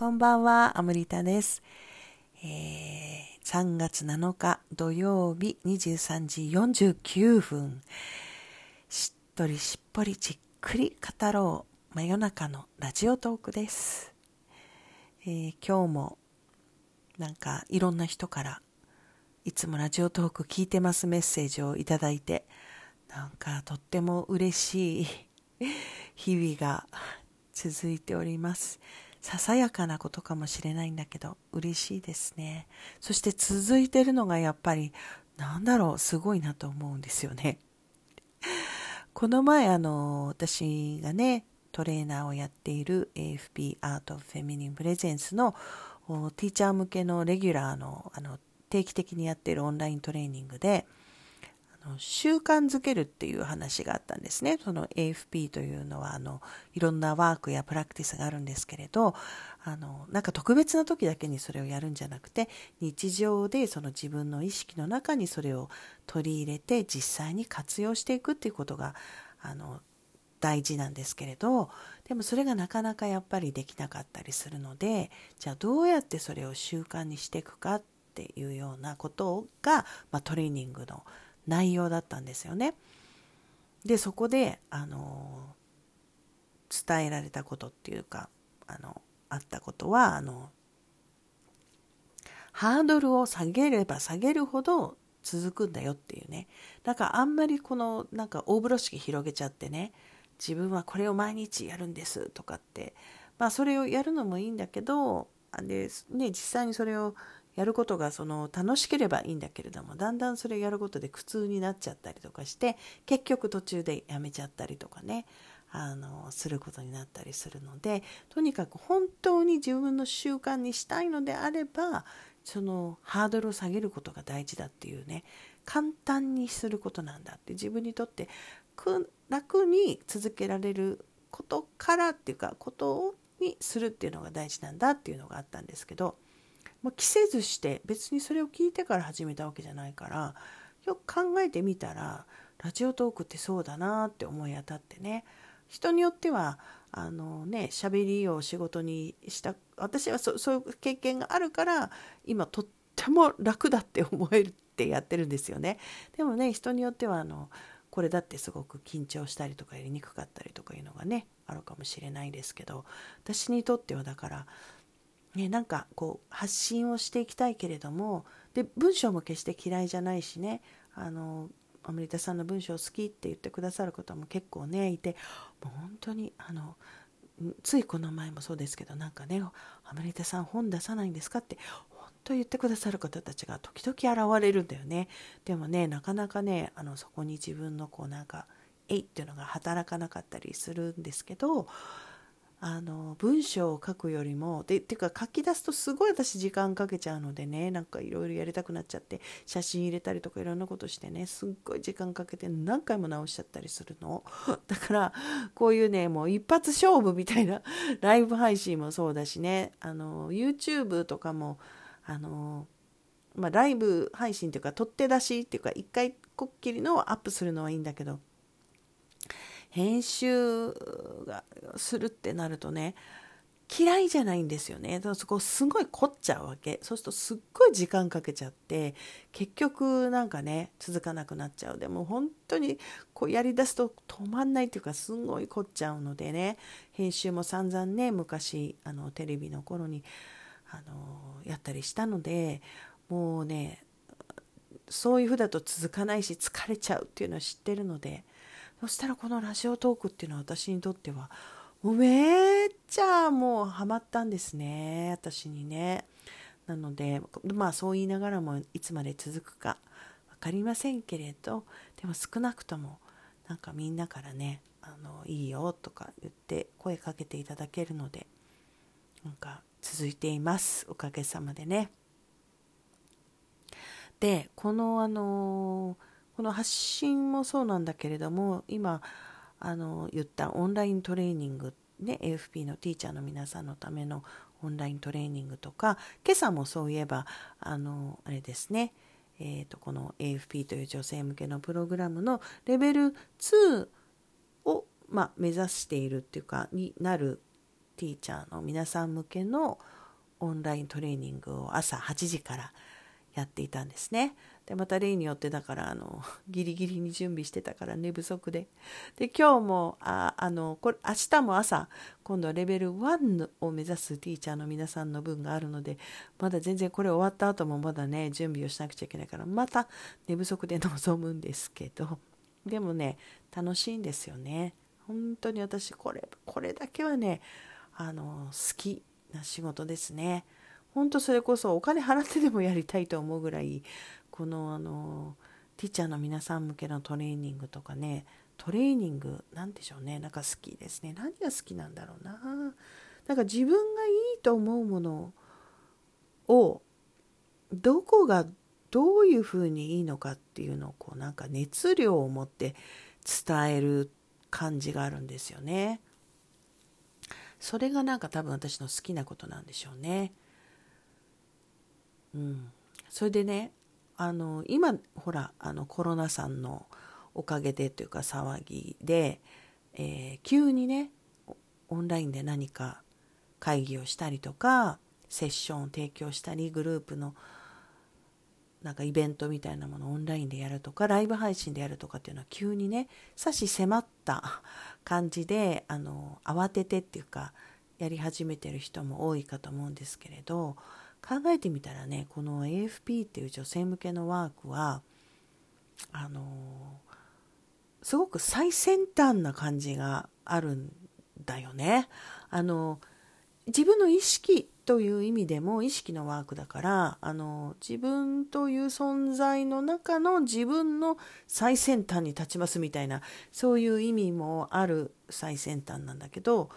こんばんは、アムリタです。えー、3月7日土曜日23時49分。しっとりしっぽりじっくり語ろう真夜中のラジオトークです。えー、今日もなんかいろんな人からいつもラジオトーク聞いてますメッセージをいただいてなんかとっても嬉しい日々が続いております。ささやかなことかもしれないんだけど嬉しいですね。そして続いてるのがやっぱりなんだろうすごいなと思うんですよね。この前あの私がねトレーナーをやっている AFP アートフェミニンプレゼンスのティーチャー向けのレギュラーのあの定期的にやっているオンライントレーニングでの習慣づけるっていう話があったんですね。その AFP というのはあのいろんなワークやプラクティスがあるんですけれどあのなんか特別な時だけにそれをやるんじゃなくて日常でその自分の意識の中にそれを取り入れて実際に活用していくっていうことがあの大事なんですけれどでもそれがなかなかやっぱりできなかったりするのでじゃあどうやってそれを習慣にしていくかっていうようなことが、まあ、トレーニングの内容だったんですよね。でそこであの伝えられたことっていうかあのあったことはあのハードルを下げれば下げるほど続くんだよっていうねだからあんまりこのなんか大風呂敷広げちゃってね自分はこれを毎日やるんですとかってまあそれをやるのもいいんだけどで、ね、実際にそれをやることがその楽しければいいんだけれどもだんだんそれやることで苦痛になっちゃったりとかして結局途中でやめちゃったりとかねあのすることになったりするのでとにかく本当に自分の習慣にしたいのであればそのハードルを下げることが大事だっていうね簡単にすることなんだって自分にとって楽に続けられることからっていうかことにするっていうのが大事なんだっていうのがあったんですけどまあ、着せずして別にそれを聞いてから始めたわけじゃないからよく考えてみたらラジオトークってそうだなって思い当たってね。人によってはあのね喋りを仕事にした私はそそういう経験があるから今とっても楽だって思えるってやってるんですよね。でもね人によってはあのこれだってすごく緊張したりとかやりにくかったりとかいうのがねあるかもしれないですけど私にとってはだからね、なんかこう発信をしていきたいけれどもで文章も決して嫌いじゃないしねあのアメリカさんの文章好きって言ってくださる方も結構ねいてもう本当にあのついこの前もそうですけどなんかね「アメリカさん本出さないんですか?」って本当言ってくださる方たちが時々現れるんだよねでもねなかなかねあのそこに自分のこうなんか「えい」っていうのが働かなかったりするんですけどあの文章を書くよりもでっていうか書き出すとすごい私時間かけちゃうのでねなんかいろいろやりたくなっちゃって写真入れたりとかいろんなことしてねすっごい時間かけて何回も直しちゃったりするの。だからこういうねもう一発勝負みたいな ライブ配信もそうだしね。あの YouTube とかもあのまあ、ライブ配信というか取って出しっていうか一回こっきりのをアップするのはいいんだけど編集がするってなるとね嫌いじゃないんですよね。だからそこすごい凝っちゃうわけ。そうするとすっごい時間かけちゃって、結局なんかね、続かなくなっちゃう。でも本当にこうやりだすと止まんないっていうかすごい凝っちゃうのでね、編集も散々ね、昔あのテレビの頃にあのやったりしたので、もうね、そういうふうだと続かないし疲れちゃうっていうのは知ってるので、そしたらこのラジオトークっていうのは私にとってはめっちゃもうハマったんですね。私にね。なのでまあそう言いながらもいつまで続くか分かりませんけれどでも少なくともなんかみんなからねあのいいよとか言って声かけていただけるのでなんか続いています。おかげさまでね。でこのあのーこの発信もそうなんだけれども今あの言ったオンライントレーニングね AFP のティーチャーの皆さんのためのオンライントレーニングとか今朝もそういえばあのあれですねえーと、この AFP という女性向けのプログラムのレベル2を、まあ、目指しているっていうかになるティーチャーの皆さん向けのオンライントレーニングを朝8時からやっていたんですね。でまた例によってだからあの ギリギリに準備してたから寝不足で。で今日もああのこれ明日も朝今度はレベル1を目指すティーチャーの皆さんの分があるのでまだ全然これ終わった後もまだね準備をしなくちゃいけないからまた寝不足で臨むんですけど。でもね楽しいんですよね。本当に私これこれだけはねあの好きな仕事ですね。本当それこそお金払ってでもやりたいと思うぐらいこのあのティーチャーの皆さん向けのトレーニングとかねトレーニングなんでしょうねなんか好きですね何が好きなんだろうななんか自分がいいと思うものをどこがどういうふうにいいのかっていうのをこうなんか熱量を持って伝える感じがあるんですよね。それがなんか多分私の好きなことなんでしょうね。うん、それでねあの今ほらあのコロナさんのおかげでというか騒ぎで、えー、急にねオンラインで何か会議をしたりとかセッションを提供したりグループのなんかイベントみたいなものをオンラインでやるとかライブ配信でやるとかっていうのは急にね差し迫った 感じであの慌ててっていうかやり始めてる人も多いかと思うんですけれど考えてみたらねこの AFP っていう女性向けのワークはあのすごく最先端な感じがあるんだよね。あの自分の意識という意味でも意識のワークだからあの自分という存在の中の自分の最先端に立ちますみたいなそういう意味もある最先端なんだけど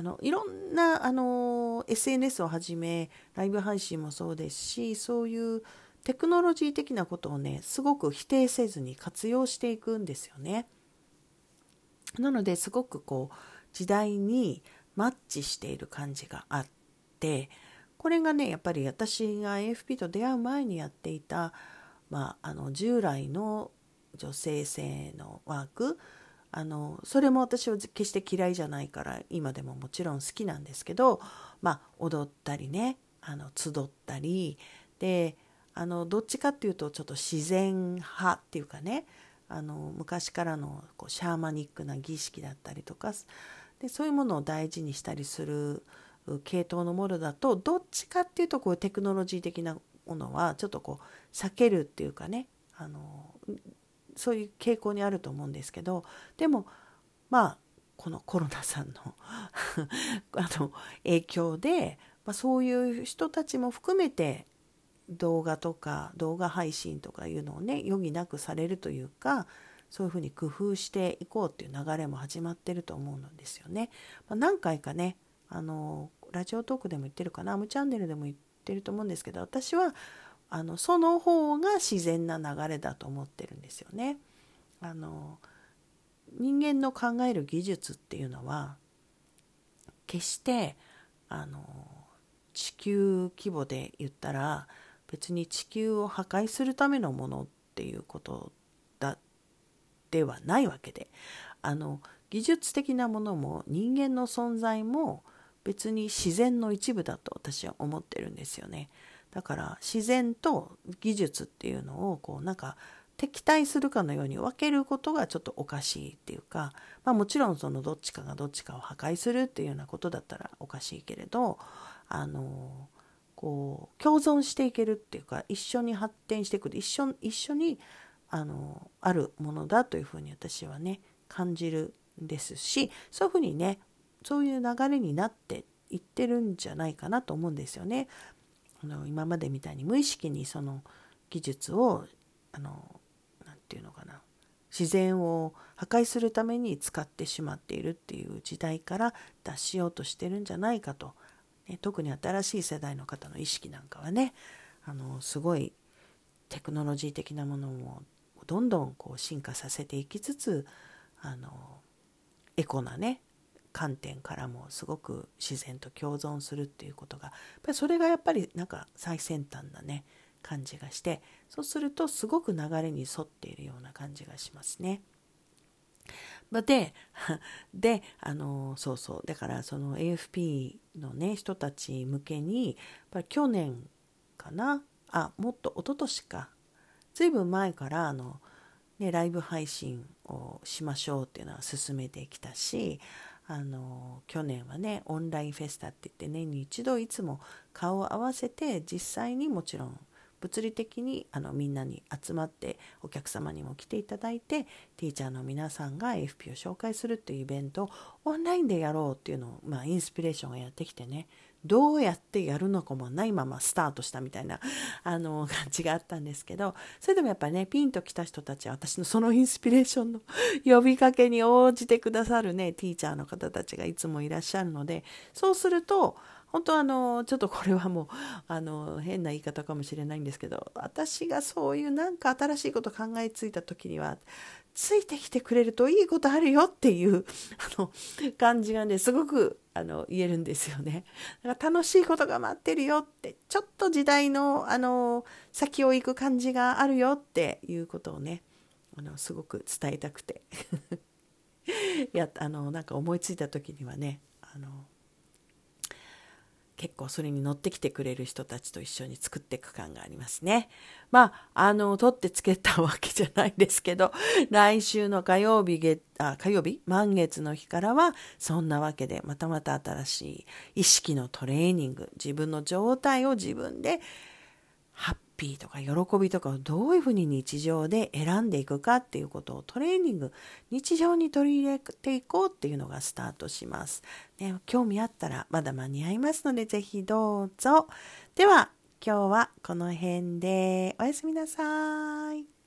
あのいろんなあの SNS をはじめライブ配信もそうですしそういうテクノロジー的なことをねすごく否定せずに活用していくんですよね。なのですごくこう時代にマッチしている感じがあってこれがねやっぱり私が AFP と出会う前にやっていた、まあ、あの従来の女性性のワークあのそれも私は決して嫌いじゃないから今でももちろん好きなんですけど、まあ、踊ったりねあの集ったりであのどっちかっていうとちょっと自然派っていうかねあの昔からのこうシャーマニックな儀式だったりとかでそういうものを大事にしたりする系統のものだとどっちかっていうとこうテクノロジー的なものはちょっとこう避けるっていうかねあのそういう傾向にあると思うんですけどでもまあこのコロナさんの あの影響で、まあ、そういう人たちも含めて動画とか動画配信とかいうのをね余儀なくされるというかそういうふうに工夫していこうっていう流れも始まってると思うんですよね。まあ、何回かねあのラジオトークでも言ってるかなアムチャンネルでも言ってると思うんですけど私はあのその方が自然な流れだと思ってるんですよね。あの人間の考える技術っていうのは決してあの地球規模で言ったら別に地球を破壊するためのものっていうことだではないわけであの技術的なものも人間の存在も別に自然の一部だと私は思ってるんですよね。だから自然と技術っていうのをこうなんか敵対するかのように分けることがちょっとおかしいっていうか、まあ、もちろんそのどっちかがどっちかを破壊するっていうようなことだったらおかしいけれどあのこう共存していけるっていうか一緒に発展していく一緒一緒にあのあるものだというふうに私はね感じるんですしそういうふうにねそういう流れになっていってるんじゃないかなと思うんですよね。あの今までみたいに無意識にその技術をあの何て言うのかな。自然を破壊するために使ってしまっているっていう時代から脱しようとしてるんじゃないかと、ね、特に新しい世代の方の意識なんかはね。あのすごいテクノロジー的なものをどんどんこう進化させていきつつあのエコなね観点からもすごく自然と共存するっていうことがやっぱりそれがやっぱりなんか最先端なね感じがしてそうするとすごく流れに沿っているような感じがしますね。で、で、あの、そうそう、だからその AFP のね人たち向けにやっ去年かな？あもっと一昨年か。ずいぶん前からあの、ね、ライブ配信をしましょうっていうのは進めてきたしあの去年はねオンラインフェスタって言って年に一度いつも顔を合わせて実際にもちろん物理的にあのみんなに集まってお客様にも来ていただいてティーチャーの皆さんが FP を紹介するっていうイベントをオンラインでやろうっていうのを、まあ、インスピレーションがやってきてねどうやってやるのかもないままスタートしたみたいなあの感じがあったんですけどそれでもやっぱりねピンときた人たちは私のそのインスピレーションの呼びかけに応じてくださるねティーチャーの方たちがいつもいらっしゃるのでそうすると本当あのちょっとこれはもうあの変な言い方かもしれないんですけど私がそういうなんか新しいこと考えついた時にはついてきてくれるといいことあるよっていう あの感じがねすごくあの言えるんですよね。だから楽しいことが待ってるよってちょっと時代のあの先を行く感じがあるよっていうことをねあのすごく伝えたくてい やあのなんか思いついた時にはねあの結構それに乗ってきてくれる人たちと一緒に作っていく感がありますね。まあ、あの、取ってつけたわけじゃないんですけど、来週の火曜日、月、あ、火曜日？満月の日からは、そんなわけで、またまた新しい意識のトレーニング、自分の状態を自分で発ピーとか喜びとかをどういうふうに日常で選んでいくかっていうことをトレーニング、日常に取り入れていこうっていうのがスタートします。ね、興味あったらまだ間に合いますのでぜひどうぞ。では今日はこの辺でおやすみなさい。